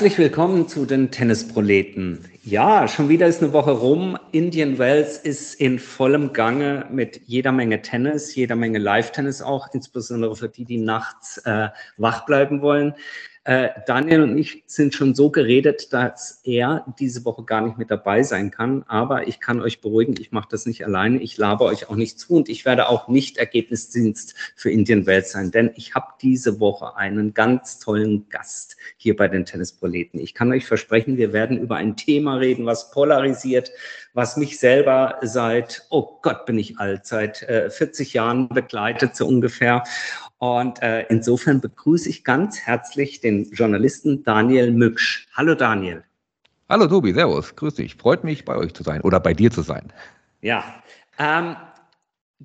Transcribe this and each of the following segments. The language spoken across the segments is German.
Herzlich willkommen zu den Tennisproleten. Ja, schon wieder ist eine Woche rum. Indian Wells ist in vollem Gange mit jeder Menge Tennis, jeder Menge Live-Tennis auch, insbesondere für die, die nachts äh, wach bleiben wollen. Äh, Daniel und ich sind schon so geredet, dass er diese Woche gar nicht mit dabei sein kann. Aber ich kann euch beruhigen, ich mache das nicht alleine. Ich labe euch auch nicht zu und ich werde auch nicht Ergebnisdienst für Indian Wells sein, denn ich habe diese Woche einen ganz tollen Gast hier bei den Tennisproleten. Ich kann euch versprechen, wir werden über ein Thema reden, was polarisiert, was mich selber seit, oh Gott, bin ich alt, seit äh, 40 Jahren begleitet so ungefähr. Und äh, insofern begrüße ich ganz herzlich den Journalisten Daniel Mücksch. Hallo Daniel. Hallo Tobi, Servus, grüß dich. Freut mich, bei euch zu sein oder bei dir zu sein. Ja, ähm,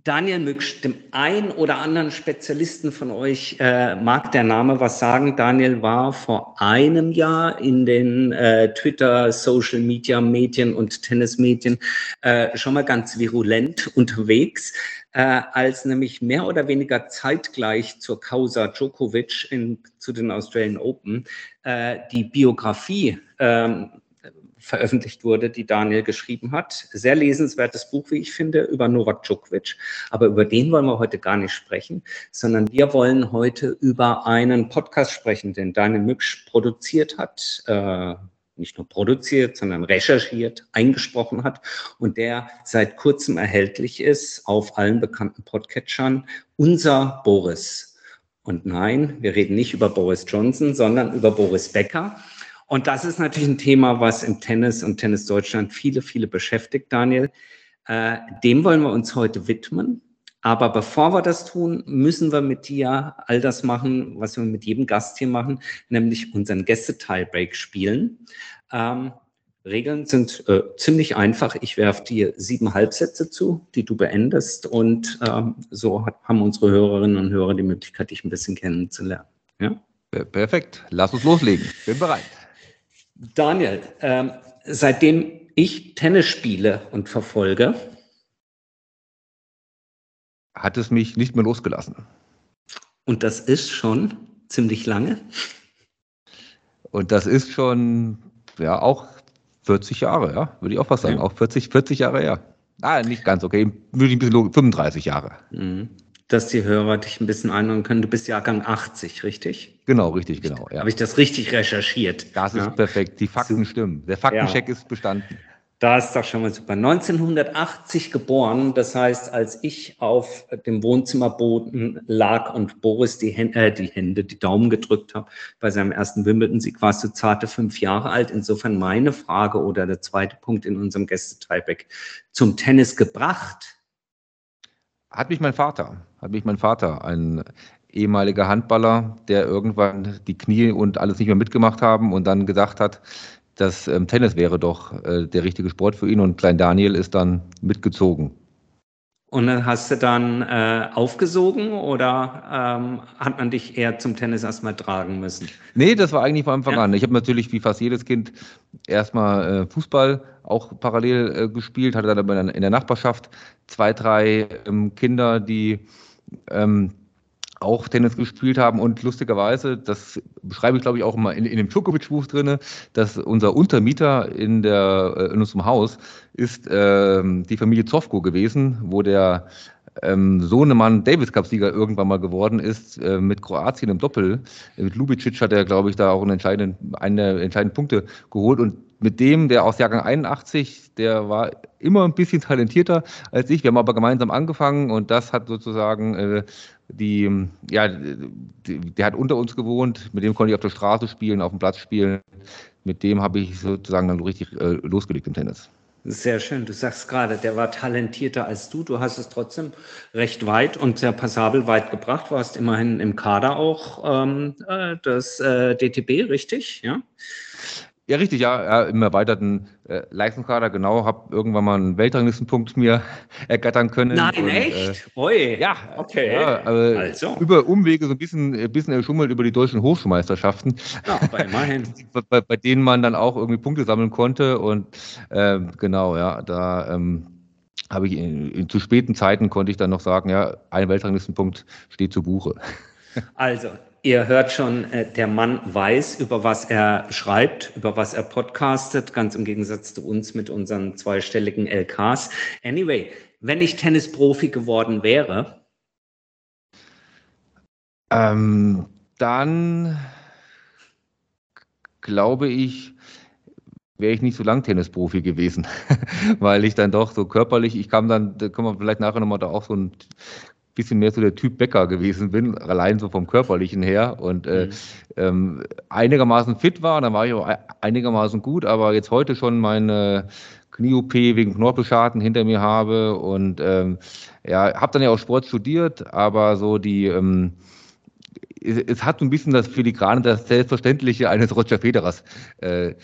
Daniel Mücksch, dem ein oder anderen Spezialisten von euch äh, mag der Name was sagen. Daniel war vor einem Jahr in den äh, Twitter, Social Media Medien und Tennismedien äh, schon mal ganz virulent unterwegs äh, als nämlich mehr oder weniger zeitgleich zur Causa Djokovic in, zu den Australian Open äh, die Biografie ähm, veröffentlicht wurde, die Daniel geschrieben hat. Sehr lesenswertes Buch, wie ich finde, über Novak Djokovic. Aber über den wollen wir heute gar nicht sprechen, sondern wir wollen heute über einen Podcast sprechen, den Daniel Mücksch produziert hat. Äh, nicht nur produziert, sondern recherchiert, eingesprochen hat und der seit kurzem erhältlich ist auf allen bekannten Podcatchern. Unser Boris. Und nein, wir reden nicht über Boris Johnson, sondern über Boris Becker. Und das ist natürlich ein Thema, was im Tennis und Tennis Deutschland viele, viele beschäftigt, Daniel. Äh, dem wollen wir uns heute widmen. Aber bevor wir das tun, müssen wir mit dir all das machen, was wir mit jedem Gast hier machen, nämlich unseren Gäste-Tiebreak spielen. Ähm, Regeln sind äh, ziemlich einfach. Ich werfe dir sieben Halbsätze zu, die du beendest. Und ähm, so hat, haben unsere Hörerinnen und Hörer die Möglichkeit, dich ein bisschen kennenzulernen. Ja? Perfekt. Lass uns loslegen. Bin bereit. Daniel, ähm, seitdem ich Tennis spiele und verfolge, hat es mich nicht mehr losgelassen. Und das ist schon ziemlich lange. Und das ist schon, ja, auch 40 Jahre, ja, würde ich auch fast sagen. Ja. Auch 40, 40 Jahre, ja. Ah, nicht ganz, okay, würde ich ein bisschen 35 Jahre. Mhm. Dass die Hörer dich ein bisschen einordnen können. Du bist Jahrgang 80, richtig? Genau, richtig, genau. Ja. Habe ich das richtig recherchiert? Das ist perfekt. Die Fakten stimmen. Der Faktencheck ja. ist bestanden. Da ist doch schon mal super. 1980 geboren, das heißt, als ich auf dem Wohnzimmerboden lag und Boris die, Hände, äh, die Hände, die Daumen gedrückt habe bei seinem ersten Wimbledon-Sieg, warst du zarte fünf Jahre alt. Insofern meine Frage oder der zweite Punkt in unserem Gäste-Tieback zum Tennis gebracht. Hat mich mein Vater, hat mich mein Vater, ein ehemaliger Handballer, der irgendwann die Knie und alles nicht mehr mitgemacht haben und dann gesagt hat, das ähm, Tennis wäre doch äh, der richtige Sport für ihn und Klein Daniel ist dann mitgezogen. Und dann hast du dann äh, aufgesogen oder ähm, hat man dich eher zum Tennis erstmal tragen müssen? Nee, das war eigentlich von Anfang ja. an. Ich habe natürlich wie fast jedes Kind erstmal äh, Fußball auch parallel äh, gespielt, hatte dann aber in der Nachbarschaft zwei, drei ähm, Kinder, die ähm, auch Tennis gespielt haben und lustigerweise, das beschreibe ich glaube ich auch immer in, in dem Djokovic-Buch drin, dass unser Untermieter in, der, äh, in unserem Haus ist ähm, die Familie Zofko gewesen, wo der ähm, Sohnemann Davis Cup-Sieger irgendwann mal geworden ist äh, mit Kroatien im Doppel. Mit Lubicic hat er, glaube ich, da auch einen entscheidenden, einen entscheidenden Punkte geholt und mit dem, der aus Jahrgang 81, der war immer ein bisschen talentierter als ich. Wir haben aber gemeinsam angefangen und das hat sozusagen äh, die, ja, die, der hat unter uns gewohnt, mit dem konnte ich auf der Straße spielen, auf dem Platz spielen. Mit dem habe ich sozusagen dann richtig äh, losgelegt im Tennis. Sehr schön. Du sagst gerade, der war talentierter als du. Du hast es trotzdem recht weit und sehr passabel weit gebracht. Du warst immerhin im Kader auch ähm, äh, das äh, DTB, richtig? Ja. Ja, richtig, ja, ja im erweiterten äh, Leistungskader, genau, habe irgendwann mal einen Weltranglistenpunkt mir ergattern können. Nein, und, echt? Äh, Ui. Ja, okay. Ja, äh, also. Über Umwege so ein bisschen, ein bisschen erschummelt über die deutschen Hochschulmeisterschaften. Ja, immerhin. bei, bei, denen man dann auch irgendwie Punkte sammeln konnte und äh, genau, ja, da ähm, habe ich in, in, zu späten Zeiten konnte ich dann noch sagen, ja, ein Weltranglistenpunkt steht zu Buche. Also, ihr hört schon, äh, der Mann weiß, über was er schreibt, über was er podcastet, ganz im Gegensatz zu uns mit unseren zweistelligen LKs. Anyway, wenn ich Tennisprofi geworden wäre? Ähm, dann glaube ich, wäre ich nicht so lang Tennisprofi gewesen, weil ich dann doch so körperlich, ich kam dann, da können wir vielleicht nachher nochmal da auch so ein bisschen mehr so der Typ Bäcker gewesen bin, allein so vom körperlichen her und äh, mhm. ähm, einigermaßen fit war, dann war ich auch einigermaßen gut, aber jetzt heute schon meine Knie-OP wegen Knorpelschaden hinter mir habe und ähm, ja, habe dann ja auch Sport studiert, aber so die ähm, es, es, hat so ein bisschen das Filigrane, das Selbstverständliche eines Roger Federers äh,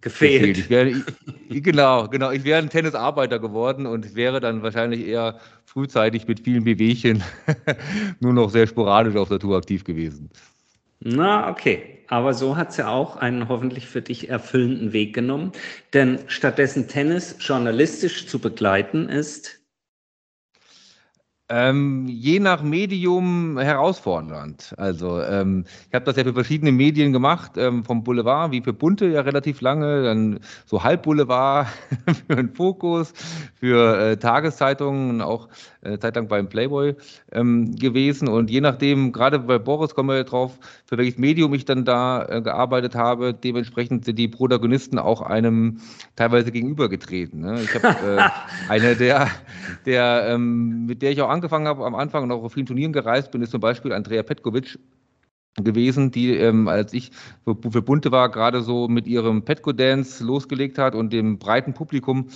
gefehlt. Ich wäre, genau, genau. Ich wäre ein Tennisarbeiter geworden und wäre dann wahrscheinlich eher frühzeitig mit vielen Bewegchen nur noch sehr sporadisch auf der Tour aktiv gewesen. Na, okay. Aber so hat es ja auch einen hoffentlich für dich erfüllenden Weg genommen. Denn stattdessen Tennis journalistisch zu begleiten ist ähm, je nach Medium herausfordernd. Also ähm, ich habe das ja für verschiedene Medien gemacht, ähm, vom Boulevard wie für Bunte ja relativ lange, dann so Halbboulevard für den Fokus, für äh, Tageszeitungen, auch äh, Zeit beim Playboy ähm, gewesen. Und je nachdem, gerade bei Boris kommen wir ja drauf, für welches Medium ich dann da äh, gearbeitet habe, dementsprechend sind die Protagonisten auch einem teilweise gegenübergetreten. Ne? Ich habe äh, eine der, der ähm, mit der ich auch angefangen habe am Anfang und auch auf vielen Turnieren gereist bin, ist zum Beispiel Andrea Petkovic gewesen, die, ähm, als ich für, für Bunte war, gerade so mit ihrem Petco Dance losgelegt hat und dem breiten Publikum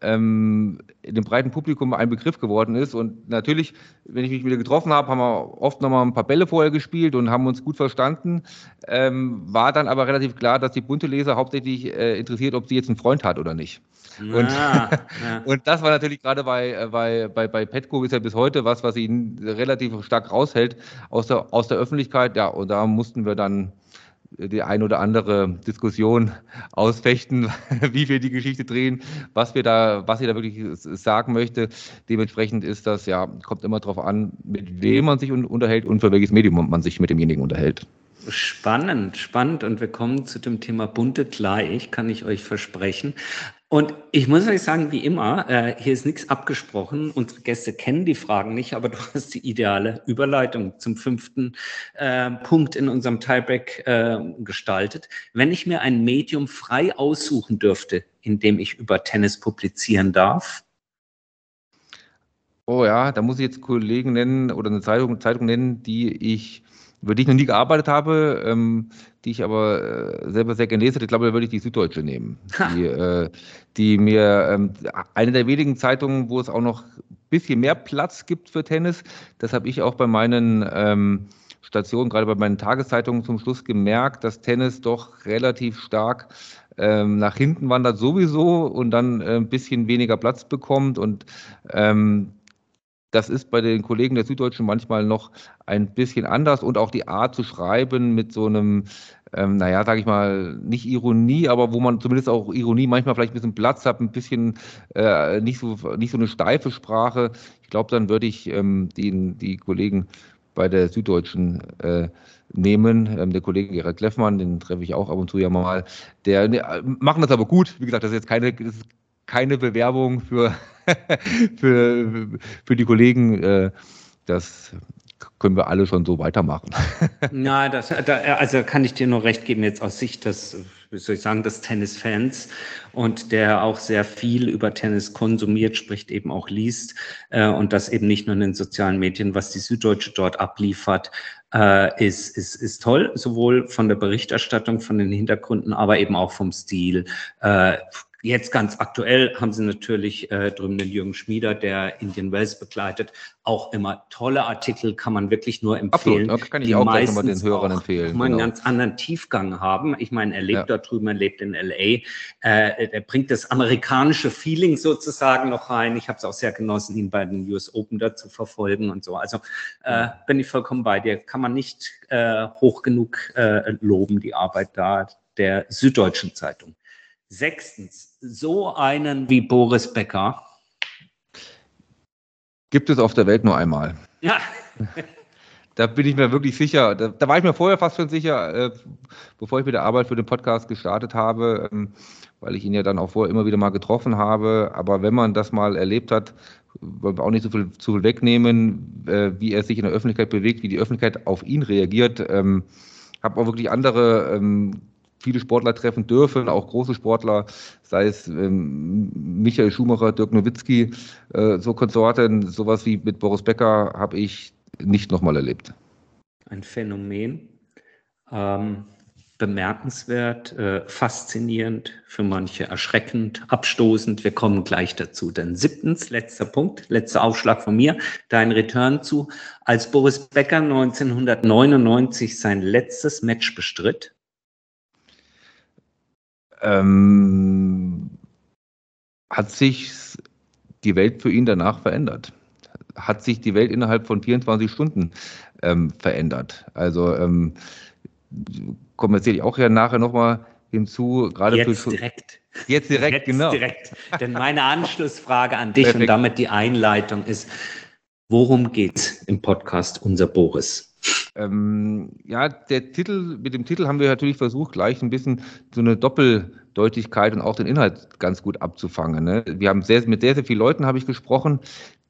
ähm, dem breiten Publikum ein Begriff geworden ist. Und natürlich, wenn ich mich wieder getroffen habe, haben wir oft nochmal ein paar Bälle vorher gespielt und haben uns gut verstanden. Ähm, war dann aber relativ klar, dass die bunte Leser hauptsächlich äh, interessiert, ob sie jetzt einen Freund hat oder nicht. Und, ja. und das war natürlich gerade bei, äh, bei, bei, bei Petco ist ja bis heute was, was ihn relativ stark raushält aus der, aus der Öffentlichkeit. Ja, und da mussten wir dann die ein oder andere Diskussion ausfechten, wie wir die Geschichte drehen, was wir da, was sie da wirklich sagen möchte. Dementsprechend ist das ja, kommt immer darauf an, mit wem man sich unterhält und für welches Medium man sich mit demjenigen unterhält. Spannend, spannend. Und wir kommen zu dem Thema bunte gleich, kann ich euch versprechen. Und ich muss euch sagen, wie immer, äh, hier ist nichts abgesprochen. Unsere Gäste kennen die Fragen nicht, aber du hast die ideale Überleitung zum fünften äh, Punkt in unserem Tiebreak äh, gestaltet. Wenn ich mir ein Medium frei aussuchen dürfte, in dem ich über Tennis publizieren darf, Oh ja, da muss ich jetzt Kollegen nennen oder eine Zeitung, Zeitung nennen, die ich über die ich noch nie gearbeitet habe, ähm, die ich aber äh, selber sehr gerne lese. Ich glaube, da würde ich die Süddeutsche nehmen. Die, äh, die, mir ähm, eine der wenigen Zeitungen, wo es auch noch ein bisschen mehr Platz gibt für Tennis. Das habe ich auch bei meinen ähm, Stationen, gerade bei meinen Tageszeitungen zum Schluss gemerkt, dass Tennis doch relativ stark ähm, nach hinten wandert sowieso und dann äh, ein bisschen weniger Platz bekommt und ähm, das ist bei den Kollegen der Süddeutschen manchmal noch ein bisschen anders und auch die Art zu schreiben mit so einem, ähm, naja, sage ich mal, nicht Ironie, aber wo man zumindest auch Ironie manchmal vielleicht ein bisschen Platz hat, ein bisschen äh, nicht, so, nicht so eine steife Sprache. Ich glaube, dann würde ich ähm, die, die Kollegen bei der Süddeutschen äh, nehmen. Ähm, der Kollege Gerhard Kleffmann, den treffe ich auch ab und zu ja mal. Der ne, machen das aber gut. Wie gesagt, das ist jetzt keine, das ist keine Bewerbung für für, für die Kollegen, äh, das können wir alle schon so weitermachen. Na, das, da, also kann ich dir nur recht geben, jetzt aus Sicht des, wie soll ich sagen, des Tennisfans und der auch sehr viel über Tennis konsumiert, spricht eben auch liest äh, und das eben nicht nur in den sozialen Medien, was die Süddeutsche dort abliefert, äh, ist, ist, ist toll, sowohl von der Berichterstattung, von den Hintergründen, aber eben auch vom Stil. Äh, Jetzt ganz aktuell haben sie natürlich äh, drüben den Jürgen Schmieder, der Indian Wells begleitet. Auch immer tolle Artikel, kann man wirklich nur empfehlen. Absolut, kann ich die auch gleich nochmal den Hörern empfehlen. Mal genau. einen ganz anderen Tiefgang haben. Ich meine, er lebt ja. da drüben, er lebt in L.A. Äh, er bringt das amerikanische Feeling sozusagen noch rein. Ich habe es auch sehr genossen, ihn bei den US Open da zu verfolgen und so. Also äh, bin ich vollkommen bei dir. Kann man nicht äh, hoch genug äh, loben, die Arbeit da der Süddeutschen Zeitung. Sechstens, so einen wie Boris Becker. Gibt es auf der Welt nur einmal. Ja. da bin ich mir wirklich sicher. Da, da, war ich mir vorher fast schon sicher, äh, bevor ich mit der Arbeit für den Podcast gestartet habe, ähm, weil ich ihn ja dann auch vorher immer wieder mal getroffen habe. Aber wenn man das mal erlebt hat, wollen wir auch nicht so viel, zu viel wegnehmen, äh, wie er sich in der Öffentlichkeit bewegt, wie die Öffentlichkeit auf ihn reagiert. Ähm, habe auch wirklich andere ähm, viele Sportler treffen dürfen, auch große Sportler, sei es ähm, Michael Schumacher, Dirk Nowitzki, äh, so Konsorten, sowas wie mit Boris Becker habe ich nicht nochmal erlebt. Ein Phänomen. Ähm, bemerkenswert, äh, faszinierend, für manche erschreckend, abstoßend. Wir kommen gleich dazu. Dann siebtens, letzter Punkt, letzter Aufschlag von mir, dein Return zu. Als Boris Becker 1999 sein letztes Match bestritt, ähm, hat sich die Welt für ihn danach verändert. Hat sich die Welt innerhalb von 24 Stunden ähm, verändert. Also ähm, kommen wir sicherlich auch ja nachher nochmal hinzu, gerade Jetzt für direkt. Jetzt direkt, Jetzt genau. Direkt. Denn meine Anschlussfrage an dich Perfekt. und damit die Einleitung ist, worum geht es im Podcast Unser Boris? Ähm, ja, der Titel, mit dem Titel haben wir natürlich versucht, gleich ein bisschen so eine Doppeldeutigkeit und auch den Inhalt ganz gut abzufangen. Ne? Wir haben sehr, mit sehr, sehr vielen Leuten habe ich gesprochen,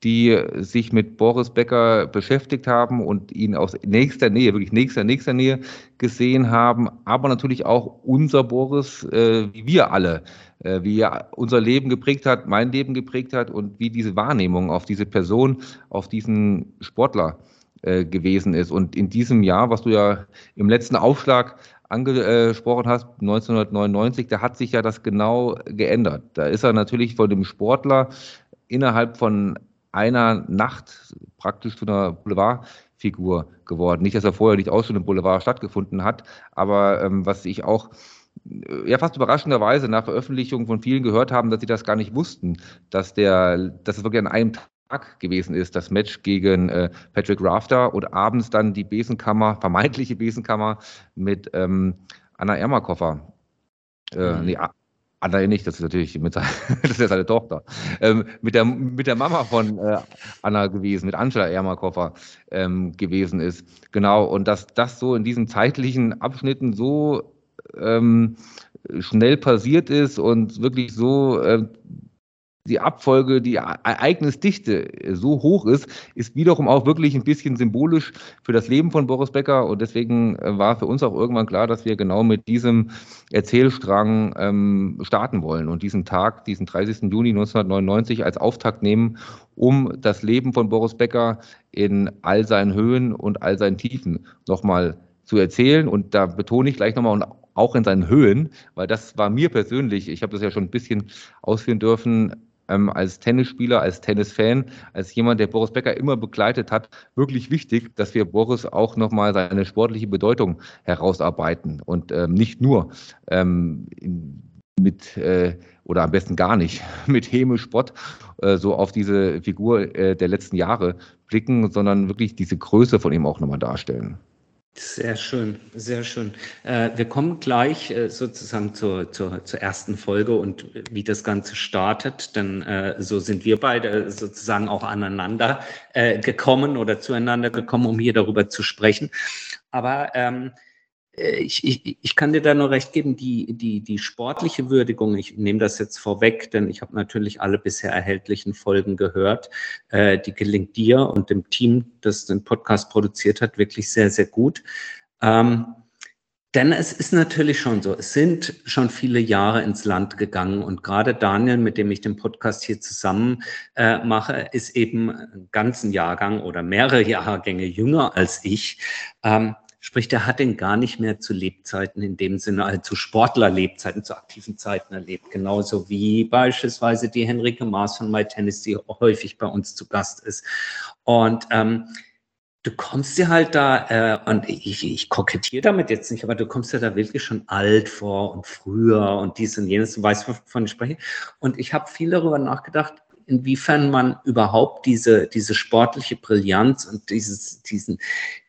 die sich mit Boris Becker beschäftigt haben und ihn aus nächster Nähe, wirklich nächster, nächster Nähe gesehen haben, aber natürlich auch unser Boris, äh, wie wir alle, äh, wie er unser Leben geprägt hat, mein Leben geprägt hat und wie diese Wahrnehmung auf diese Person, auf diesen Sportler äh, gewesen ist. Und in diesem Jahr, was du ja im letzten Aufschlag angesprochen hast, 1999, da hat sich ja das genau geändert. Da ist er natürlich von dem Sportler innerhalb von einer Nacht praktisch zu einer Boulevardfigur geworden. Nicht, dass er vorher nicht auch schon im Boulevard stattgefunden hat, aber ähm, was ich auch ja fast überraschenderweise nach Veröffentlichung von vielen gehört haben, dass sie das gar nicht wussten, dass der, dass es wirklich an einem Tag gewesen ist, das Match gegen äh, Patrick Rafter und abends dann die Besenkammer, vermeintliche Besenkammer mit ähm, Anna Ermakoffer. Äh, mhm. nee, Anna nicht, das ist natürlich mit seine, das ist seine Tochter. Ähm, mit, der, mit der Mama von äh, Anna gewesen, mit Angela Ermakoffer ähm, gewesen ist. Genau, und dass das so in diesen zeitlichen Abschnitten so ähm, schnell passiert ist und wirklich so äh, die Abfolge, die Ereignisdichte so hoch ist, ist wiederum auch wirklich ein bisschen symbolisch für das Leben von Boris Becker. Und deswegen äh, war für uns auch irgendwann klar, dass wir genau mit diesem Erzählstrang ähm, starten wollen und diesen Tag, diesen 30. Juni 1999 als Auftakt nehmen, um das Leben von Boris Becker in all seinen Höhen und all seinen Tiefen nochmal zu erzählen. Und da betone ich gleich nochmal und auch in seinen Höhen, weil das war mir persönlich, ich habe das ja schon ein bisschen ausführen dürfen, ähm, als Tennisspieler, als Tennisfan, als jemand, der Boris Becker immer begleitet hat, wirklich wichtig, dass wir Boris auch nochmal seine sportliche Bedeutung herausarbeiten und ähm, nicht nur ähm, mit äh, oder am besten gar nicht mit Häme Spott äh, so auf diese Figur äh, der letzten Jahre blicken, sondern wirklich diese Größe von ihm auch nochmal darstellen. Sehr schön, sehr schön. Äh, wir kommen gleich äh, sozusagen zur, zur, zur ersten Folge und wie das Ganze startet, denn äh, so sind wir beide sozusagen auch aneinander gekommen oder zueinander gekommen, um hier darüber zu sprechen. Aber ähm, äh, ich, ich, ich kann dir da nur recht geben, die, die, die sportliche Würdigung, ich nehme das jetzt vorweg, denn ich habe natürlich alle bisher erhältlichen Folgen gehört, äh, die gelingt dir und dem Team, das den Podcast produziert hat, wirklich sehr, sehr gut. Ähm, denn es ist natürlich schon so, es sind schon viele Jahre ins Land gegangen und gerade Daniel, mit dem ich den Podcast hier zusammen äh, mache, ist eben einen ganzen Jahrgang oder mehrere Jahrgänge jünger als ich. Ähm, Sprich, der hat den gar nicht mehr zu Lebzeiten in dem Sinne, also zu Sportlerlebzeiten, zu aktiven Zeiten erlebt. Genauso wie beispielsweise die Henrike Maas von My Tennis, die häufig bei uns zu Gast ist. Und ähm, du kommst dir halt da, äh, und ich, ich kokettiere damit jetzt nicht, aber du kommst dir da wirklich schon alt vor und früher und dies und jenes, du weißt, wovon ich spreche. Und ich habe viel darüber nachgedacht, inwiefern man überhaupt diese, diese sportliche Brillanz und dieses, diesen,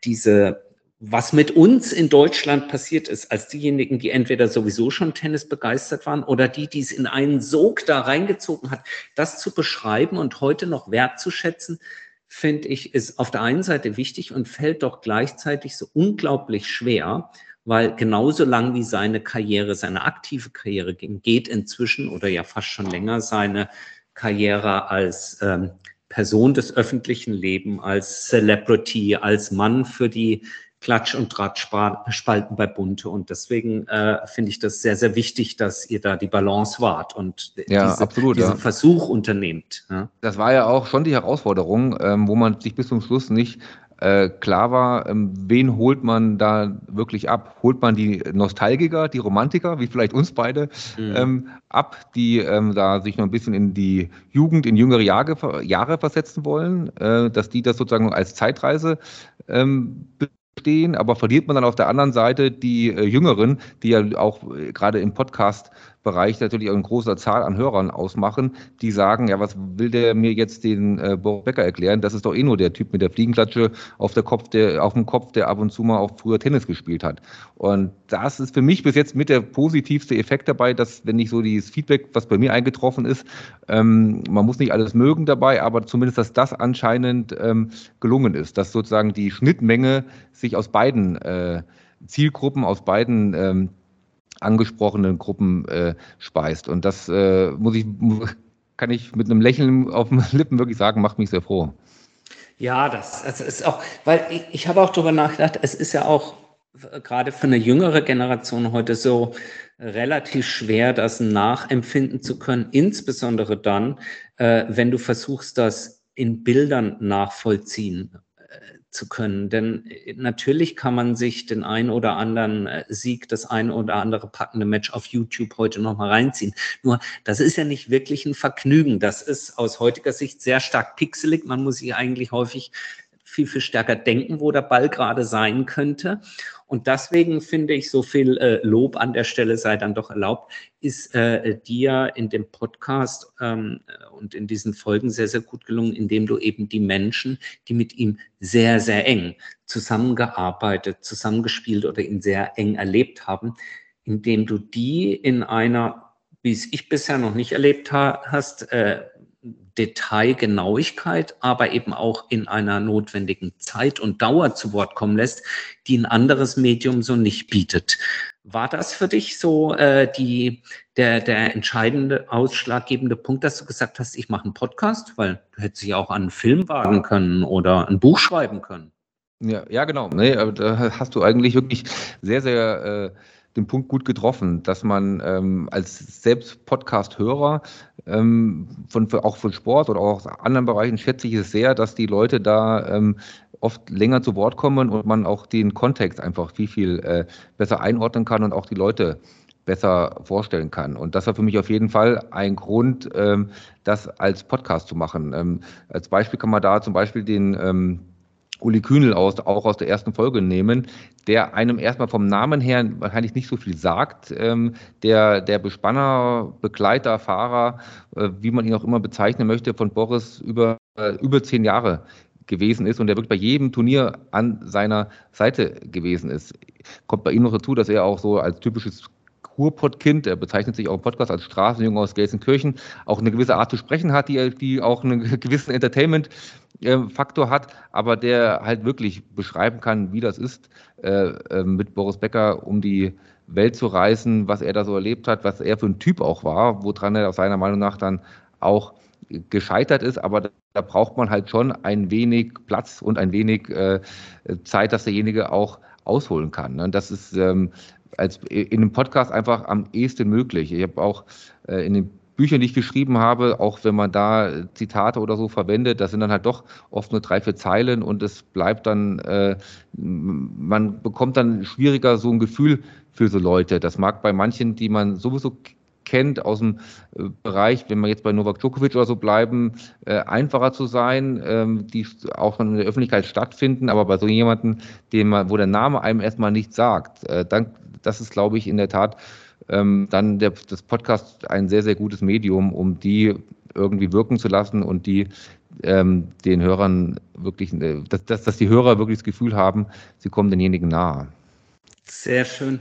diese was mit uns in Deutschland passiert ist, als diejenigen, die entweder sowieso schon Tennis begeistert waren oder die, die es in einen Sog da reingezogen hat, das zu beschreiben und heute noch wertzuschätzen, finde ich, ist auf der einen Seite wichtig und fällt doch gleichzeitig so unglaublich schwer, weil genauso lang wie seine Karriere, seine aktive Karriere ging, geht inzwischen oder ja fast schon länger seine Karriere als ähm, Person des öffentlichen Lebens, als Celebrity, als Mann für die Klatsch- und Drahtspalten bei Bunte. Und deswegen äh, finde ich das sehr, sehr wichtig, dass ihr da die Balance wahrt und ja, diese, absolut, diesen ja. Versuch unternehmt. Ja. Das war ja auch schon die Herausforderung, ähm, wo man sich bis zum Schluss nicht äh, klar war, ähm, wen holt man da wirklich ab? Holt man die Nostalgiker, die Romantiker, wie vielleicht uns beide, mhm. ähm, ab, die ähm, da sich noch ein bisschen in die Jugend, in jüngere Jahre, Jahre versetzen wollen, äh, dass die das sozusagen als Zeitreise ähm, stehen, aber verliert man dann auf der anderen Seite die äh, Jüngeren, die ja auch äh, gerade im Podcast Bereich natürlich auch eine große Zahl an Hörern ausmachen, die sagen, ja, was will der mir jetzt den äh, Boris Becker erklären? Das ist doch eh nur der Typ mit der Fliegenklatsche auf, der Kopf, der, auf dem Kopf, der ab und zu mal auch früher Tennis gespielt hat. Und das ist für mich bis jetzt mit der positivste Effekt dabei, dass, wenn ich so dieses Feedback, was bei mir eingetroffen ist, ähm, man muss nicht alles mögen dabei, aber zumindest, dass das anscheinend ähm, gelungen ist, dass sozusagen die Schnittmenge sich aus beiden äh, Zielgruppen, aus beiden ähm, angesprochenen Gruppen äh, speist. Und das äh, muss ich, kann ich mit einem Lächeln auf den Lippen wirklich sagen, macht mich sehr froh. Ja, das, das ist auch, weil ich, ich habe auch darüber nachgedacht, es ist ja auch gerade für eine jüngere Generation heute so relativ schwer, das nachempfinden zu können, insbesondere dann, äh, wenn du versuchst, das in Bildern nachvollziehen zu können. Denn äh, natürlich kann man sich den ein oder anderen äh, Sieg, das ein oder andere packende Match auf YouTube heute nochmal reinziehen. Nur, das ist ja nicht wirklich ein Vergnügen. Das ist aus heutiger Sicht sehr stark pixelig. Man muss sich eigentlich häufig viel, viel stärker denken, wo der Ball gerade sein könnte. Und deswegen finde ich, so viel äh, Lob an der Stelle sei dann doch erlaubt, ist äh, dir in dem Podcast ähm, und in diesen Folgen sehr, sehr gut gelungen, indem du eben die Menschen, die mit ihm sehr, sehr eng zusammengearbeitet, zusammengespielt oder ihn sehr eng erlebt haben, indem du die in einer, wie es ich bisher noch nicht erlebt ha hast, äh, Detailgenauigkeit, aber eben auch in einer notwendigen Zeit und Dauer zu Wort kommen lässt, die ein anderes Medium so nicht bietet. War das für dich so äh, die, der, der entscheidende, ausschlaggebende Punkt, dass du gesagt hast, ich mache einen Podcast? Weil du hättest dich auch an einen Film wagen können oder ein Buch schreiben können. Ja, ja genau. Nee, da hast du eigentlich wirklich sehr, sehr äh, den Punkt gut getroffen, dass man ähm, als selbst Podcast-Hörer ähm, von, auch von Sport oder auch aus anderen Bereichen schätze ich es sehr, dass die Leute da ähm, oft länger zu Wort kommen und man auch den Kontext einfach viel, viel äh, besser einordnen kann und auch die Leute besser vorstellen kann. Und das war für mich auf jeden Fall ein Grund, ähm, das als Podcast zu machen. Ähm, als Beispiel kann man da zum Beispiel den ähm, Uli Kühnel aus, auch aus der ersten Folge nehmen, der einem erstmal vom Namen her wahrscheinlich nicht so viel sagt. Ähm, der, der Bespanner, Begleiter, Fahrer, äh, wie man ihn auch immer bezeichnen möchte, von Boris über, äh, über zehn Jahre gewesen ist und der wirklich bei jedem Turnier an seiner Seite gewesen ist. Kommt bei ihm noch dazu, dass er auch so als typisches Ruhrpott-Kind, er bezeichnet sich auch im Podcast als Straßenjunge aus Gelsenkirchen, auch eine gewisse Art zu sprechen hat, die, die auch einen gewissen Entertainment-Faktor hat, aber der halt wirklich beschreiben kann, wie das ist, äh, äh, mit Boris Becker um die Welt zu reisen, was er da so erlebt hat, was er für ein Typ auch war, woran er aus seiner Meinung nach dann auch gescheitert ist, aber da braucht man halt schon ein wenig Platz und ein wenig äh, Zeit, dass derjenige auch ausholen kann. Ne? Das ist ähm, als in einem Podcast einfach am ehesten möglich. Ich habe auch äh, in den Büchern, die ich geschrieben habe, auch wenn man da Zitate oder so verwendet, das sind dann halt doch oft nur drei, vier Zeilen und es bleibt dann, äh, man bekommt dann schwieriger so ein Gefühl für so Leute. Das mag bei manchen, die man sowieso kennt aus dem äh, Bereich, wenn wir jetzt bei Novak Djokovic oder so bleiben, äh, einfacher zu sein, ähm, die auch schon in der Öffentlichkeit stattfinden, aber bei so jemandem, dem man, wo der Name einem erstmal nichts sagt, äh, dann das ist, glaube ich, in der Tat ähm, dann der, das Podcast ein sehr, sehr gutes Medium, um die irgendwie wirken zu lassen und die ähm, den Hörern wirklich, äh, dass, dass, dass die Hörer wirklich das Gefühl haben, sie kommen denjenigen nahe. Sehr schön.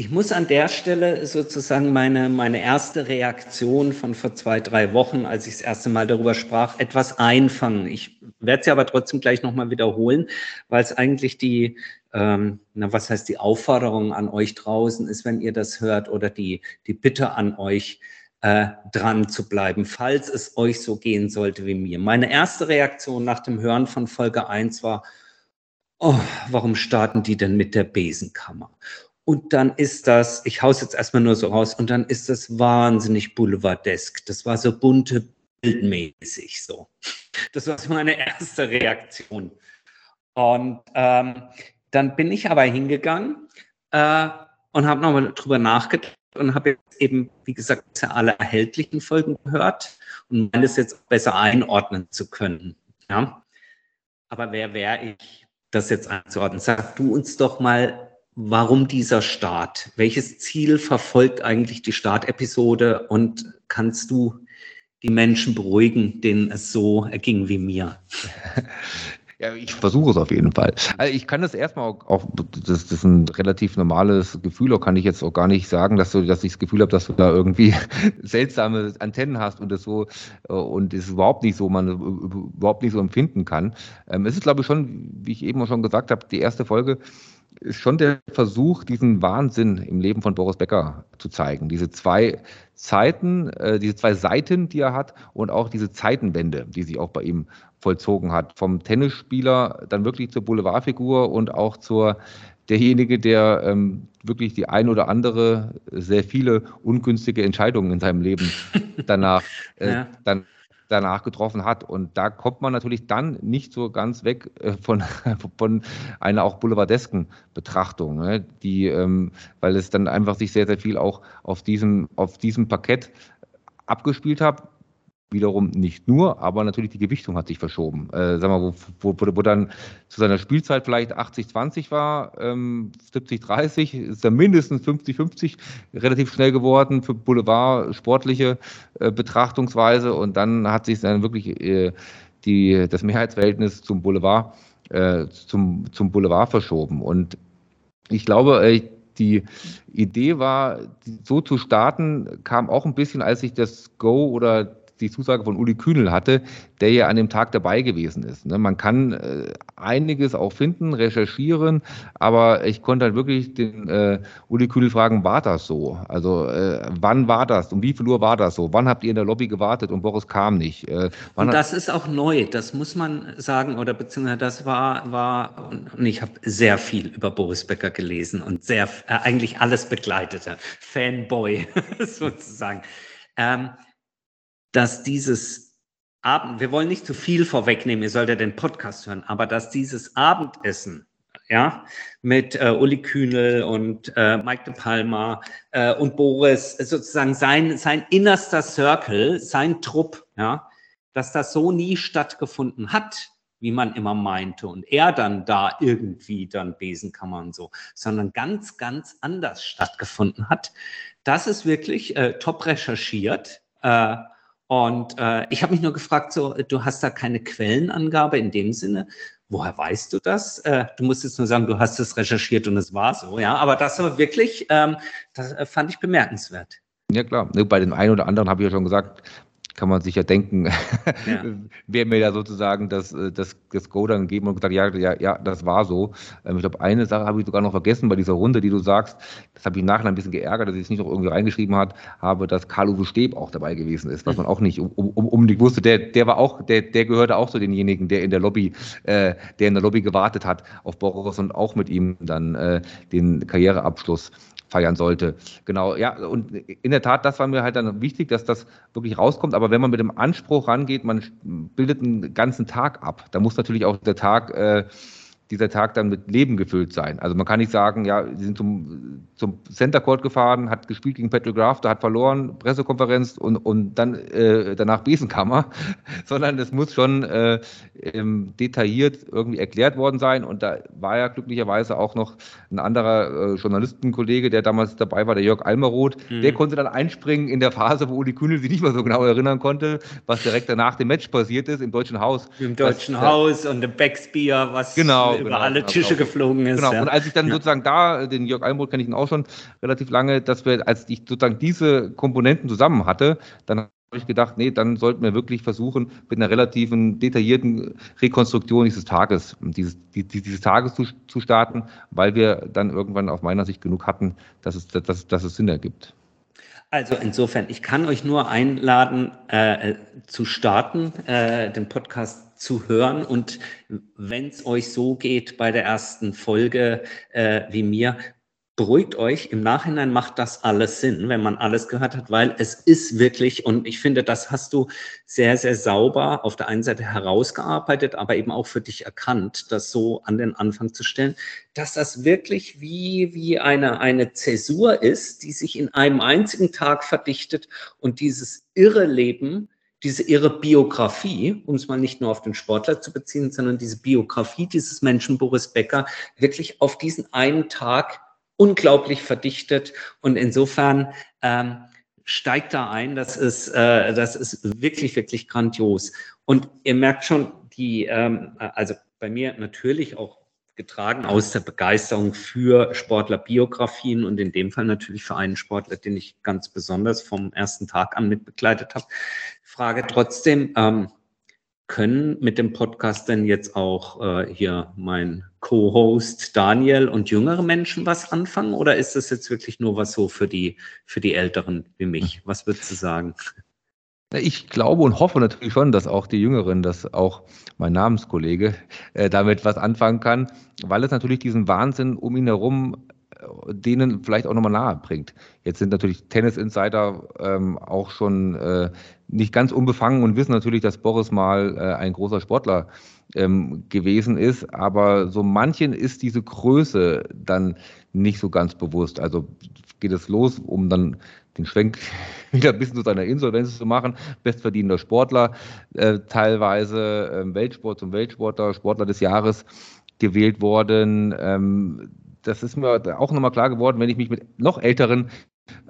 Ich muss an der Stelle sozusagen meine, meine erste Reaktion von vor zwei, drei Wochen, als ich das erste Mal darüber sprach, etwas einfangen. Ich werde sie aber trotzdem gleich nochmal wiederholen, weil es eigentlich die, ähm, na, was heißt die Aufforderung an euch draußen ist, wenn ihr das hört, oder die, die Bitte an euch, äh, dran zu bleiben, falls es euch so gehen sollte wie mir. Meine erste Reaktion nach dem Hören von Folge 1 war, oh, warum starten die denn mit der Besenkammer? Und dann ist das, ich hau's jetzt erstmal nur so raus, und dann ist das wahnsinnig boulevardesk. Das war so bunte, bildmäßig so. Das war meine erste Reaktion. Und ähm, dann bin ich aber hingegangen äh, und habe nochmal drüber nachgedacht und habe jetzt eben, wie gesagt, alle erhältlichen Folgen gehört und meine es jetzt besser einordnen zu können. Ja? Aber wer wäre ich, das jetzt einzuordnen? Sag du uns doch mal, warum dieser Start? Welches Ziel verfolgt eigentlich die Startepisode und kannst du die Menschen beruhigen, denen es so erging wie mir? Ja, ich versuche es auf jeden Fall. Also ich kann das erstmal auch, auch das, das, ist ein relativ normales Gefühl, auch kann ich jetzt auch gar nicht sagen, dass du, dass ich das Gefühl habe, dass du da irgendwie seltsame Antennen hast und das so äh, und es überhaupt nicht so, man überhaupt nicht so empfinden kann. Ähm, es ist, glaube ich, schon, wie ich eben auch schon gesagt habe, die erste Folge ist schon der Versuch, diesen Wahnsinn im Leben von Boris Becker zu zeigen. Diese zwei Zeiten, äh, diese zwei Seiten, die er hat und auch diese Zeitenwende, die sich auch bei ihm vollzogen hat. Vom Tennisspieler dann wirklich zur Boulevardfigur und auch zur derjenige, der ähm, wirklich die ein oder andere, sehr viele ungünstige Entscheidungen in seinem Leben danach, äh, ja. dann danach getroffen hat. Und da kommt man natürlich dann nicht so ganz weg äh, von, von einer auch boulevardesken Betrachtung, ne? die, ähm, weil es dann einfach sich sehr, sehr viel auch auf diesem, auf diesem Parkett abgespielt hat wiederum nicht nur, aber natürlich die Gewichtung hat sich verschoben. Äh, sagen wir, wo, wo, wo dann zu seiner Spielzeit vielleicht 80-20 war, ähm, 70-30, ist er mindestens 50-50 relativ schnell geworden für Boulevard sportliche äh, Betrachtungsweise und dann hat sich dann wirklich äh, die, das Mehrheitsverhältnis zum Boulevard, äh, zum, zum Boulevard verschoben. Und ich glaube, äh, die Idee war, so zu starten, kam auch ein bisschen, als sich das Go oder die Zusage von Uli Kühnel hatte, der ja an dem Tag dabei gewesen ist. Ne? Man kann äh, einiges auch finden, recherchieren, aber ich konnte halt wirklich den äh, Uli Kühnel fragen, war das so? Also äh, wann war das? Um wie viel Uhr war das so? Wann habt ihr in der Lobby gewartet und Boris kam nicht? Und das ist auch neu, das muss man sagen, oder beziehungsweise das war, war und ich habe sehr viel über Boris Becker gelesen und sehr, äh, eigentlich alles begleitete, Fanboy sozusagen. Ähm, dass dieses Abend, wir wollen nicht zu viel vorwegnehmen, ihr solltet den Podcast hören, aber dass dieses Abendessen, ja, mit äh, Uli Kühnel und äh, Mike de Palma äh, und Boris, sozusagen sein, sein innerster Circle, sein Trupp, ja, dass das so nie stattgefunden hat, wie man immer meinte, und er dann da irgendwie dann Besenkammer und so, sondern ganz, ganz anders stattgefunden hat. Das ist wirklich äh, top recherchiert. Äh, und äh, ich habe mich nur gefragt, so, du hast da keine Quellenangabe in dem Sinne. Woher weißt du das? Äh, du musst jetzt nur sagen, du hast es recherchiert und es war so, ja. Aber das war wirklich, ähm, das äh, fand ich bemerkenswert. Ja klar, ne, bei dem einen oder anderen habe ich ja schon gesagt, kann man sich ja denken, ja. wer mir da sozusagen das, äh, das, das Go dann gegeben und gesagt, ja, ja, ja, das war so. Ähm, ich glaube, eine Sache habe ich sogar noch vergessen bei dieser Runde, die du sagst, das habe ich nachher ein bisschen geärgert, dass ich es nicht noch irgendwie reingeschrieben hat, habe, dass Karl-Uwe Steb auch dabei gewesen ist, was man auch nicht um, um, unbedingt wusste. Der, der war auch, der, der gehörte auch zu denjenigen, der in der Lobby, äh, der in der Lobby gewartet hat auf Boris und auch mit ihm dann äh, den Karriereabschluss feiern sollte. Genau, ja, und in der Tat, das war mir halt dann wichtig, dass das wirklich rauskommt. Aber wenn man mit dem Anspruch rangeht, man bildet einen ganzen Tag ab, da muss natürlich auch der Tag äh, dieser Tag dann mit Leben gefüllt sein. Also man kann nicht sagen, ja, sie sind zum, zum Center Court gefahren, hat gespielt gegen Graf, da hat verloren, Pressekonferenz und, und dann äh, danach Besenkammer, sondern es muss schon äh, ähm, detailliert irgendwie erklärt worden sein. Und da war ja glücklicherweise auch noch ein anderer äh, Journalistenkollege, der damals dabei war, der Jörg Almeroth, mhm. der konnte dann einspringen in der Phase, wo Uli Kühnel sich nicht mehr so genau erinnern konnte, was direkt danach dem Match passiert ist im Deutschen Haus. Im Deutschen das, Haus und der Backspear, was genau, über genau, alle Tische genau. geflogen ist. Genau, ja. und als ich dann ja. sozusagen da, den Jörg Almroth kenne ich ihn auch schon relativ lange, dass wir, als ich sozusagen diese Komponenten zusammen hatte, dann ich gedacht, nee, dann sollten wir wirklich versuchen, mit einer relativen, detaillierten Rekonstruktion dieses Tages, dieses, dieses Tages zu, zu starten, weil wir dann irgendwann aus meiner Sicht genug hatten, dass es, dass, dass es Sinn ergibt. Also insofern, ich kann euch nur einladen, äh, zu starten, äh, den Podcast zu hören. Und wenn es euch so geht bei der ersten Folge äh, wie mir, beruhigt euch, im Nachhinein macht das alles Sinn, wenn man alles gehört hat, weil es ist wirklich, und ich finde, das hast du sehr, sehr sauber auf der einen Seite herausgearbeitet, aber eben auch für dich erkannt, das so an den Anfang zu stellen, dass das wirklich wie, wie eine, eine Zäsur ist, die sich in einem einzigen Tag verdichtet und dieses irre Leben, diese irre Biografie, um es mal nicht nur auf den Sportler zu beziehen, sondern diese Biografie dieses Menschen Boris Becker wirklich auf diesen einen Tag unglaublich verdichtet und insofern ähm, steigt da ein. Das ist, äh, das ist wirklich, wirklich grandios. Und ihr merkt schon, die, ähm, also bei mir natürlich auch getragen aus der Begeisterung für Sportlerbiografien und in dem Fall natürlich für einen Sportler, den ich ganz besonders vom ersten Tag an mitbegleitet habe. Frage trotzdem, ähm, können mit dem Podcast denn jetzt auch äh, hier mein Co-Host Daniel und jüngere Menschen was anfangen oder ist das jetzt wirklich nur was so für die, für die Älteren wie mich? Was würdest du sagen? Ich glaube und hoffe natürlich schon, dass auch die Jüngeren, dass auch mein Namenskollege äh, damit was anfangen kann, weil es natürlich diesen Wahnsinn um ihn herum denen vielleicht auch nochmal nahe bringt. Jetzt sind natürlich Tennis-Insider ähm, auch schon äh, nicht ganz unbefangen und wissen natürlich, dass Boris mal äh, ein großer Sportler ähm, gewesen ist, aber so manchen ist diese Größe dann nicht so ganz bewusst. Also geht es los, um dann den Schwenk wieder ein bisschen zu seiner Insolvenz zu machen. Bestverdienender Sportler, äh, teilweise äh, Weltsport zum Weltsportler, Sportler des Jahres gewählt worden. Ähm, das ist mir auch nochmal klar geworden, wenn ich mich mit noch älteren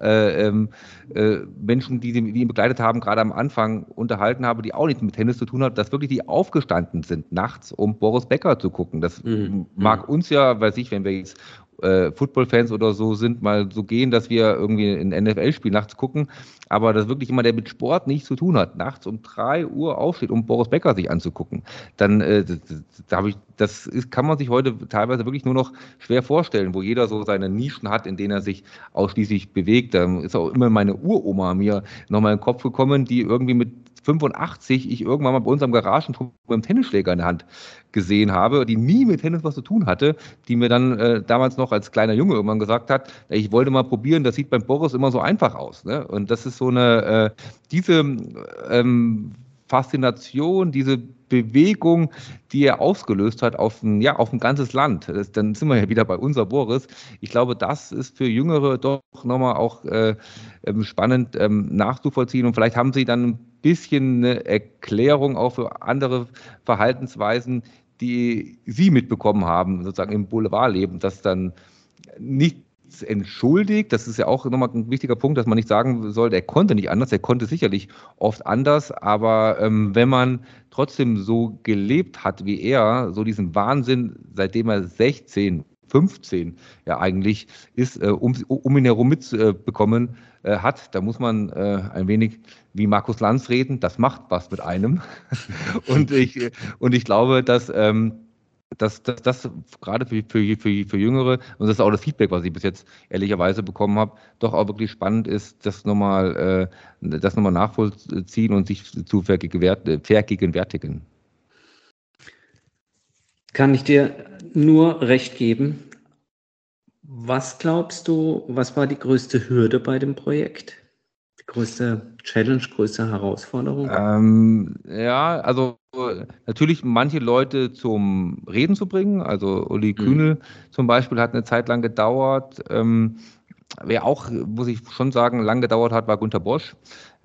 äh, ähm, äh, Menschen, die, die ihn begleitet haben, gerade am Anfang unterhalten habe, die auch nichts mit Tennis zu tun haben, dass wirklich die aufgestanden sind nachts, um Boris Becker zu gucken. Das mhm. mag uns ja, weiß ich, wenn wir jetzt äh, Football-Fans oder so sind, mal so gehen, dass wir irgendwie ein NFL-Spiel nachts gucken. Aber das wirklich jemand, der mit Sport nichts zu tun hat, nachts um drei Uhr aufsteht, um Boris Becker sich anzugucken, dann äh, da ich, das ist, kann man sich heute teilweise wirklich nur noch schwer vorstellen, wo jeder so seine Nischen hat, in denen er sich ausschließlich bewegt. Da ist auch immer meine Uroma mir nochmal in den Kopf gekommen, die irgendwie mit 85 ich irgendwann mal bei uns am Garagentor mit Tennisschläger in der Hand gesehen habe, die nie mit Tennis was zu tun hatte, die mir dann äh, damals noch als kleiner Junge irgendwann gesagt hat, ich wollte mal probieren, das sieht beim Boris immer so einfach aus. Ne? Und das ist so eine, äh, diese ähm, Faszination, diese Bewegung, die er ausgelöst hat auf ein, ja, auf ein ganzes Land. Das, dann sind wir ja wieder bei unser Boris. Ich glaube, das ist für Jüngere doch nochmal auch äh, ähm, spannend ähm, nachzuvollziehen. Und vielleicht haben sie dann ein bisschen eine Erklärung auch für andere Verhaltensweisen, die Sie mitbekommen haben, sozusagen im Boulevardleben, dass dann nicht entschuldigt. Das ist ja auch nochmal ein wichtiger Punkt, dass man nicht sagen soll, er konnte nicht anders, er konnte sicherlich oft anders, aber ähm, wenn man trotzdem so gelebt hat wie er, so diesen Wahnsinn, seitdem er 16, 15 ja eigentlich ist, äh, um, um ihn herum mitbekommen äh, hat, da muss man äh, ein wenig wie Markus Lanz reden, das macht was mit einem. und, ich, und ich glaube, dass, ähm, dass, dass das gerade für, für, für, für Jüngere, und das ist auch das Feedback, was ich bis jetzt ehrlicherweise bekommen habe, doch auch wirklich spannend ist, das nochmal, äh, das nochmal nachvollziehen und sich zu vergegenwärtigen. Kann ich dir nur recht geben. Was glaubst du, was war die größte Hürde bei dem Projekt? Die größte Challenge, größte Herausforderung? Ähm, ja, also natürlich manche Leute zum Reden zu bringen. Also Uli mhm. Kühnel mhm. zum Beispiel hat eine Zeit lang gedauert. Ähm, wer auch, muss ich schon sagen, lang gedauert hat, war Günter Bosch.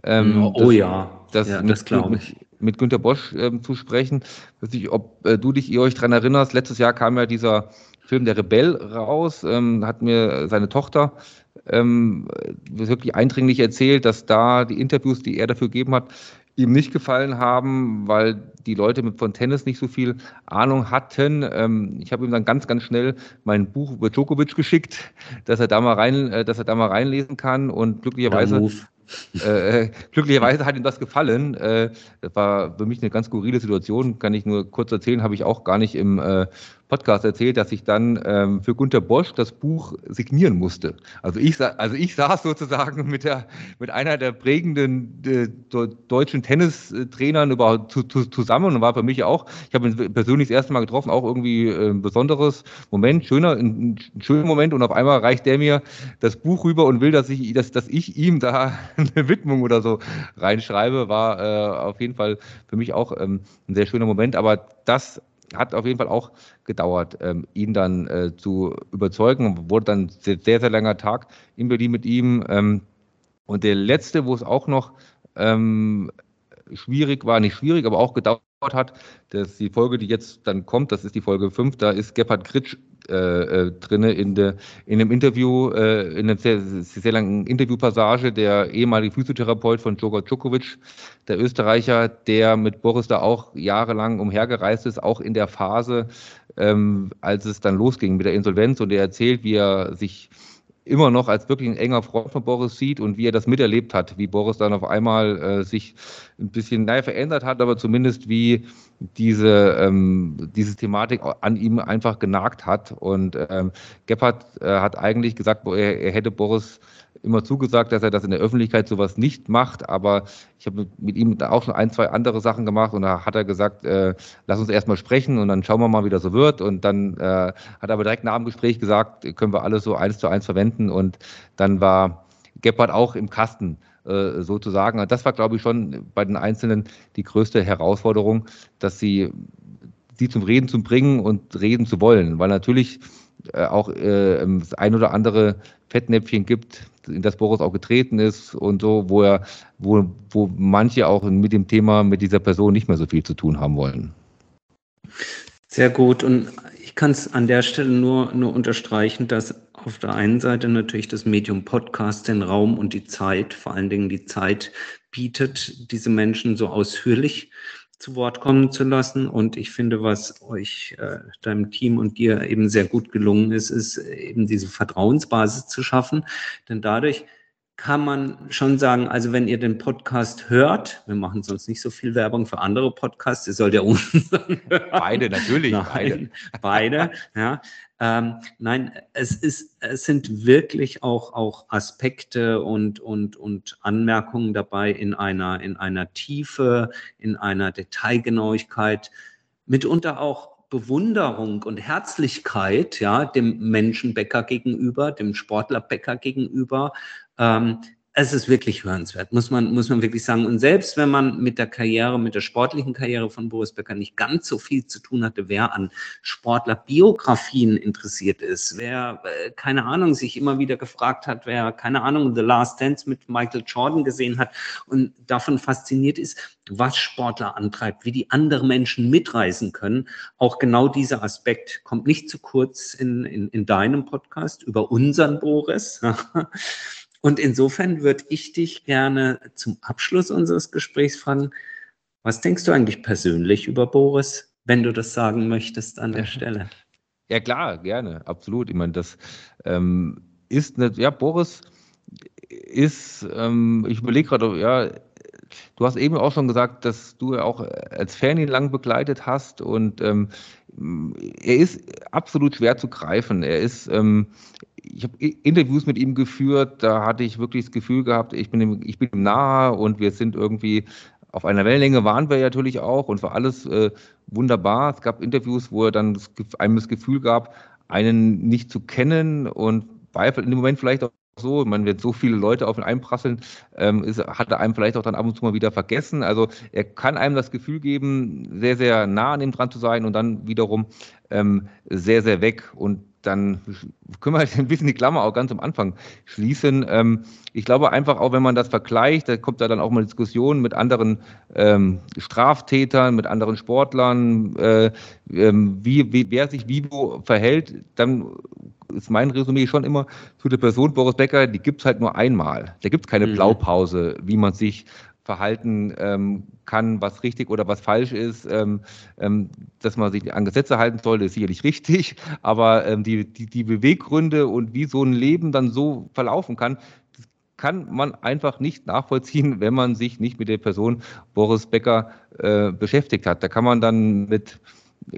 Ähm, oh, das, ja, das, ja, das glaube ich. Mit, Günter Bosch ähm, zu sprechen. Weiß nicht, ob äh, du dich, ihr euch daran erinnerst, letztes Jahr kam ja dieser Film Der Rebell raus, ähm, hat mir seine Tochter ähm, wirklich eindringlich erzählt, dass da die Interviews, die er dafür gegeben hat, ihm nicht gefallen haben, weil die Leute mit von Tennis nicht so viel Ahnung hatten. Ähm, ich habe ihm dann ganz, ganz schnell mein Buch über Djokovic geschickt, dass er da mal rein, äh, dass er da mal reinlesen kann und glücklicherweise äh, glücklicherweise hat ihm das gefallen. Äh, das war für mich eine ganz skurrile Situation, kann ich nur kurz erzählen, habe ich auch gar nicht im äh, Podcast erzählt, dass ich dann ähm, für Gunter Bosch das Buch signieren musste. Also ich, also ich saß sozusagen mit, der, mit einer der prägenden äh, deutschen Tennistrainern überhaupt zu, zu, zusammen und war für mich auch, ich habe ihn persönlich das erste Mal getroffen, auch irgendwie äh, ein besonderes Moment, schöner, ein, ein schöner Moment und auf einmal reicht der mir das Buch rüber und will, dass ich, dass, dass ich ihm da eine Widmung oder so reinschreibe, war äh, auf jeden Fall für mich auch ähm, ein sehr schöner Moment, aber das hat auf jeden Fall auch gedauert, ähm, ihn dann äh, zu überzeugen. Wurde dann sehr, sehr, sehr langer Tag in Berlin mit ihm. Ähm, und der letzte, wo es auch noch ähm, schwierig war, nicht schwierig, aber auch gedauert hat, das ist die Folge, die jetzt dann kommt, das ist die Folge 5, da ist Gebhard Kritsch äh, äh, drin in, de, in einem Interview, äh, in einer sehr, sehr langen Interviewpassage, der ehemalige Physiotherapeut von Djokovic Djokovic, der Österreicher, der mit Boris da auch jahrelang umhergereist ist, auch in der Phase, ähm, als es dann losging mit der Insolvenz. Und er erzählt, wie er sich immer noch als wirklich ein enger Freund von Boris sieht und wie er das miterlebt hat, wie Boris dann auf einmal äh, sich ein bisschen naja, verändert hat, aber zumindest wie diese, ähm, diese Thematik an ihm einfach genagt hat. Und ähm, Gebhardt äh, hat eigentlich gesagt, er, er hätte Boris immer zugesagt, dass er das in der Öffentlichkeit sowas nicht macht, aber ich habe mit, ihm auch schon ein, zwei andere Sachen gemacht und da hat er gesagt, äh, lass uns erstmal sprechen und dann schauen wir mal, wie das so wird. Und dann äh, hat er aber direkt nach dem Gespräch gesagt, können wir alles so eins zu eins verwenden und dann war Gebhardt auch im Kasten äh, sozusagen. Das war, glaube ich, schon bei den Einzelnen die größte Herausforderung, dass sie sie zum Reden zu bringen und reden zu wollen, weil natürlich auch äh, das ein oder andere Fettnäpfchen gibt, in das Boris auch getreten ist und so, wo er, wo, wo manche auch mit dem Thema, mit dieser Person nicht mehr so viel zu tun haben wollen. Sehr gut. Und ich kann es an der Stelle nur, nur unterstreichen, dass auf der einen Seite natürlich das Medium Podcast den Raum und die Zeit, vor allen Dingen die Zeit bietet, diese Menschen so ausführlich zu Wort kommen zu lassen. Und ich finde, was euch, äh, deinem Team und dir eben sehr gut gelungen ist, ist eben diese Vertrauensbasis zu schaffen. Denn dadurch kann man schon sagen, also wenn ihr den Podcast hört, wir machen sonst nicht so viel Werbung für andere Podcasts, ihr sollt ja unseren hören. Beide, natürlich. Nein, beide. Beide, ja. Ähm, nein, es ist, es sind wirklich auch, auch Aspekte und, und, und Anmerkungen dabei in einer, in einer Tiefe, in einer Detailgenauigkeit, mitunter auch Bewunderung und Herzlichkeit, ja, dem Menschenbäcker gegenüber, dem Sportlerbäcker gegenüber, ähm, es ist wirklich hörenswert, muss man, muss man wirklich sagen. Und selbst wenn man mit der Karriere, mit der sportlichen Karriere von Boris Becker nicht ganz so viel zu tun hatte, wer an Sportlerbiografien interessiert ist, wer, äh, keine Ahnung, sich immer wieder gefragt hat, wer, keine Ahnung, The Last Dance mit Michael Jordan gesehen hat und davon fasziniert ist, was Sportler antreibt, wie die andere Menschen mitreisen können. Auch genau dieser Aspekt kommt nicht zu kurz in, in, in deinem Podcast über unseren Boris. Und insofern würde ich dich gerne zum Abschluss unseres Gesprächs fragen, was denkst du eigentlich persönlich über Boris, wenn du das sagen möchtest an der Stelle? Ja klar, gerne, absolut. Ich meine, das ähm, ist, eine, ja, Boris ist, ähm, ich überlege gerade, ja, du hast eben auch schon gesagt, dass du auch als Fan ihn lang begleitet hast und ähm, er ist absolut schwer zu greifen. Er ist, ähm, ich habe Interviews mit ihm geführt, da hatte ich wirklich das Gefühl gehabt, ich bin ihm, ich bin ihm nahe und wir sind irgendwie auf einer Wellenlänge waren wir natürlich auch und war alles äh, wunderbar. Es gab Interviews, wo er dann einem das Gefühl gab, einen nicht zu kennen und in dem Moment vielleicht auch so, man wird so viele Leute auf ihn einprasseln, ähm, ist, hat er einem vielleicht auch dann ab und zu mal wieder vergessen. Also er kann einem das Gefühl geben, sehr, sehr nah an ihm dran zu sein und dann wiederum ähm, sehr, sehr weg. Und dann können wir ein bisschen die Klammer auch ganz am Anfang schließen. Ähm, ich glaube einfach auch, wenn man das vergleicht, da kommt da dann auch mal Diskussionen mit anderen ähm, Straftätern, mit anderen Sportlern, äh, ähm, wie, wie, wer sich wie wo verhält, dann ist mein Resümee schon immer zu der Person Boris Becker, die gibt es halt nur einmal. Da gibt es keine mhm. Blaupause, wie man sich verhalten ähm, kann, was richtig oder was falsch ist. Ähm, ähm, dass man sich an Gesetze halten sollte, ist sicherlich richtig, aber ähm, die, die, die Beweggründe und wie so ein Leben dann so verlaufen kann, kann man einfach nicht nachvollziehen, wenn man sich nicht mit der Person Boris Becker äh, beschäftigt hat. Da kann man dann mit,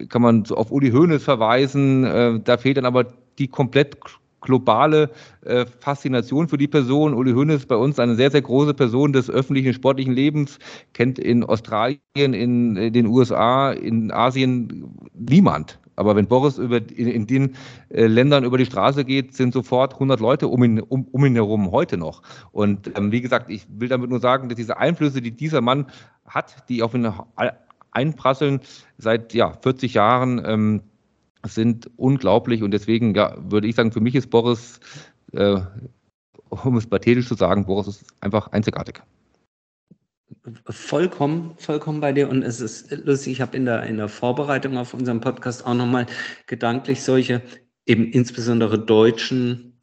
kann man auf Uli Hoeneß verweisen, äh, da fehlt dann aber die komplett globale äh, Faszination für die Person. Uli Hoeneß ist bei uns eine sehr, sehr große Person des öffentlichen sportlichen Lebens, kennt in Australien, in, in den USA, in Asien niemand. Aber wenn Boris über, in, in den äh, Ländern über die Straße geht, sind sofort 100 Leute um ihn, um, um ihn herum heute noch. Und ähm, wie gesagt, ich will damit nur sagen, dass diese Einflüsse, die dieser Mann hat, die auf ihn einprasseln seit ja, 40 Jahren, ähm, sind unglaublich und deswegen ja, würde ich sagen, für mich ist Boris, äh, um es pathetisch zu sagen, Boris ist einfach einzigartig. Vollkommen, vollkommen bei dir. Und es ist lustig, ich habe in der, in der Vorbereitung auf unseren Podcast auch nochmal gedanklich solche, eben insbesondere deutschen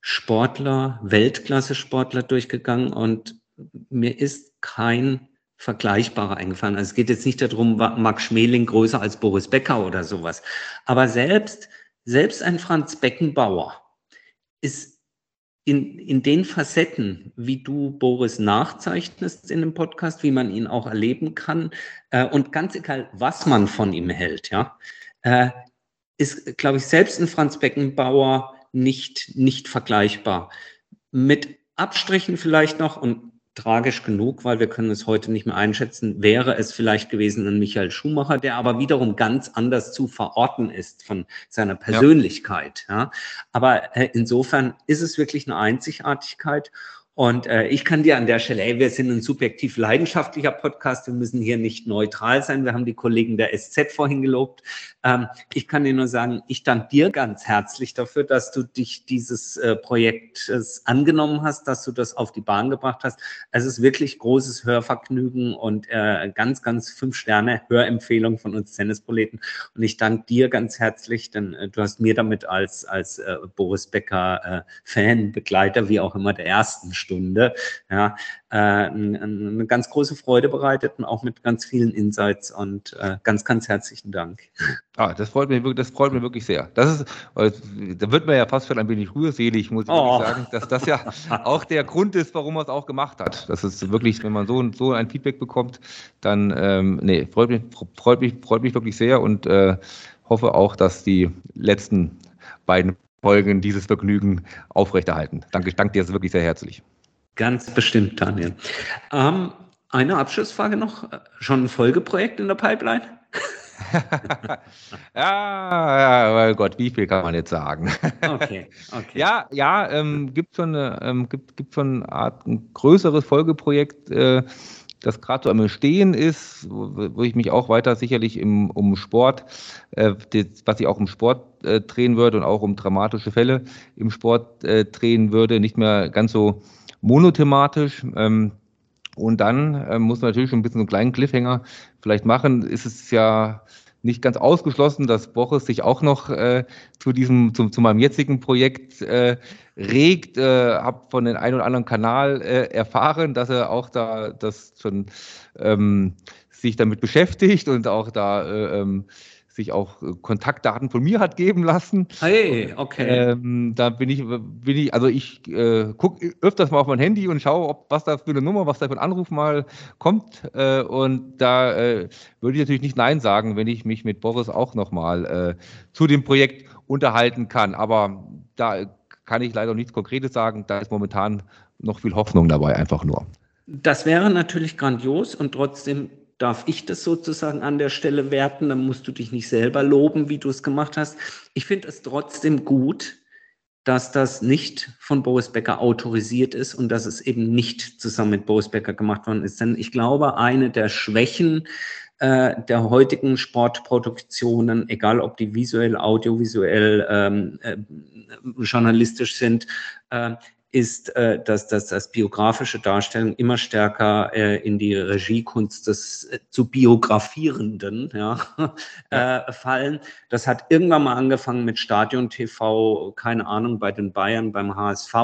Sportler, Weltklasse-Sportler durchgegangen und mir ist kein Vergleichbare eingefallen. Also es geht jetzt nicht darum, war Max Schmeling größer als Boris Becker oder sowas. Aber selbst, selbst ein Franz Beckenbauer ist in, in den Facetten, wie du Boris nachzeichnest in dem Podcast, wie man ihn auch erleben kann, äh, und ganz egal, was man von ihm hält, ja, äh, ist, glaube ich, selbst ein Franz Beckenbauer nicht, nicht vergleichbar. Mit Abstrichen vielleicht noch, und tragisch genug, weil wir können es heute nicht mehr einschätzen, wäre es vielleicht gewesen ein Michael Schumacher, der aber wiederum ganz anders zu verorten ist von seiner Persönlichkeit. Ja. ja. Aber äh, insofern ist es wirklich eine Einzigartigkeit. Und äh, ich kann dir an der Stelle, ey, wir sind ein subjektiv leidenschaftlicher Podcast, wir müssen hier nicht neutral sein. Wir haben die Kollegen der SZ vorhin gelobt. Ähm, ich kann dir nur sagen, ich danke dir ganz herzlich dafür, dass du dich dieses äh, Projektes angenommen hast, dass du das auf die Bahn gebracht hast. Es ist wirklich großes Hörvergnügen und äh, ganz, ganz fünf Sterne Hörempfehlung von uns Tennisproleten. Und ich danke dir ganz herzlich, denn äh, du hast mir damit als, als äh, Boris Becker äh, Fan, Begleiter, wie auch immer, der ersten Stunde, ja, äh, eine ganz große Freude bereitet und auch mit ganz vielen Insights und äh, ganz, ganz herzlichen Dank. Ah, das freut mich wirklich, das freut mich wirklich sehr. Das ist, da wird man ja fast schon ein wenig rührselig, muss ich oh. sagen, dass das ja auch der Grund ist, warum er es auch gemacht hat. Das ist wirklich, wenn man so, so ein Feedback bekommt, dann, ähm, nee, freut mich, freut mich, freut mich wirklich sehr und äh, hoffe auch, dass die letzten beiden Folgen dieses Vergnügen aufrechterhalten. Danke, ich danke dir wirklich sehr herzlich. Ganz bestimmt, Daniel. Ähm, eine Abschlussfrage noch. Schon ein Folgeprojekt in der Pipeline? ja, oh Gott, wie viel kann man jetzt sagen? okay, okay. Ja, ja, ähm, gibt schon eine, ähm, gibt, gibt schon eine Art ein größeres Folgeprojekt, äh, das gerade so am Entstehen ist, wo, wo, ich mich auch weiter sicherlich im, um Sport, äh, das, was ich auch im Sport äh, drehen würde und auch um dramatische Fälle im Sport äh, drehen würde, nicht mehr ganz so monothematisch. Ähm, und dann äh, muss man natürlich schon ein bisschen so einen kleinen Cliffhanger vielleicht machen. Ist es ja nicht ganz ausgeschlossen, dass Boris sich auch noch äh, zu diesem, zu, zu meinem jetzigen Projekt äh, regt. Äh, habe von den einen oder anderen Kanal äh, erfahren, dass er auch da das schon ähm, sich damit beschäftigt und auch da äh, ähm, sich auch äh, Kontaktdaten von mir hat geben lassen. Hey, okay. Ähm, da bin ich, bin ich, also ich äh, gucke öfters mal auf mein Handy und schaue, ob was da für eine Nummer, was da für ein Anruf mal kommt. Äh, und da äh, würde ich natürlich nicht Nein sagen, wenn ich mich mit Boris auch nochmal äh, zu dem Projekt unterhalten kann. Aber da kann ich leider nichts Konkretes sagen. Da ist momentan noch viel Hoffnung dabei, einfach nur. Das wäre natürlich grandios und trotzdem darf ich das sozusagen an der Stelle werten, dann musst du dich nicht selber loben, wie du es gemacht hast. Ich finde es trotzdem gut, dass das nicht von Boris Becker autorisiert ist und dass es eben nicht zusammen mit Boris Becker gemacht worden ist. Denn ich glaube, eine der Schwächen äh, der heutigen Sportproduktionen, egal ob die visuell, audiovisuell, ähm, äh, journalistisch sind, äh, ist, äh, dass, dass das biografische Darstellung immer stärker äh, in die Regiekunst des äh, zu biografierenden ja, ja. Äh, fallen. Das hat irgendwann mal angefangen mit Stadion TV, keine Ahnung, bei den Bayern, beim HSV,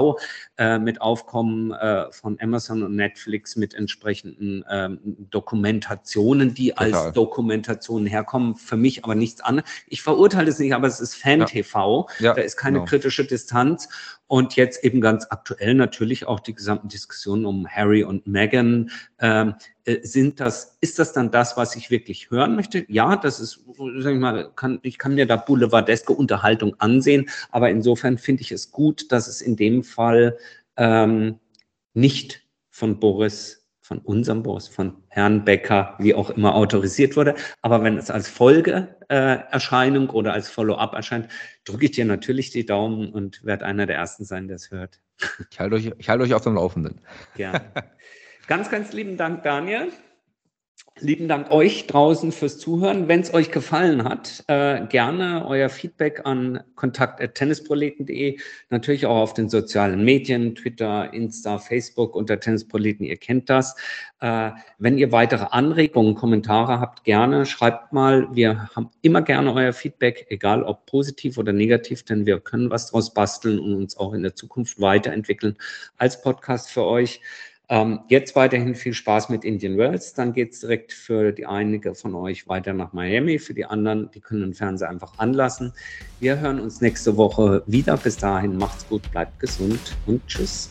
äh, mit Aufkommen äh, von Amazon und Netflix mit entsprechenden ähm, Dokumentationen, die Total. als Dokumentationen herkommen. Für mich aber nichts anderes. Ich verurteile es nicht, aber es ist Fan-TV. Ja. Da ist keine genau. kritische Distanz. Und jetzt eben ganz aktuell natürlich auch die gesamten Diskussionen um Harry und Meghan. Ähm, äh, sind das, ist das dann das, was ich wirklich hören möchte? Ja, das ist, sag ich mal, kann, ich kann mir da boulevardeske Unterhaltung ansehen, aber insofern finde ich es gut, dass es in dem Fall ähm, nicht von Boris von unserem Boss, von Herrn Becker, wie auch immer autorisiert wurde. Aber wenn es als Folgeerscheinung äh, oder als Follow-up erscheint, drücke ich dir natürlich die Daumen und werde einer der Ersten sein, der es hört. Ich halte euch, ich halte euch auf dem Laufenden. Gerne. ganz, ganz lieben Dank, Daniel. Lieben Dank euch draußen fürs Zuhören. Wenn es euch gefallen hat, äh, gerne euer Feedback an kontakt.tennisproleten.de, natürlich auch auf den sozialen Medien, Twitter, Insta, Facebook unter Tennisproleten, ihr kennt das. Äh, wenn ihr weitere Anregungen, Kommentare habt, gerne schreibt mal. Wir haben immer gerne euer Feedback, egal ob positiv oder negativ, denn wir können was draus basteln und uns auch in der Zukunft weiterentwickeln als Podcast für euch. Ähm, jetzt weiterhin viel Spaß mit Indian Wells. Dann geht es direkt für die einige von euch weiter nach Miami. Für die anderen, die können den Fernseher einfach anlassen. Wir hören uns nächste Woche wieder. Bis dahin macht's gut, bleibt gesund und tschüss.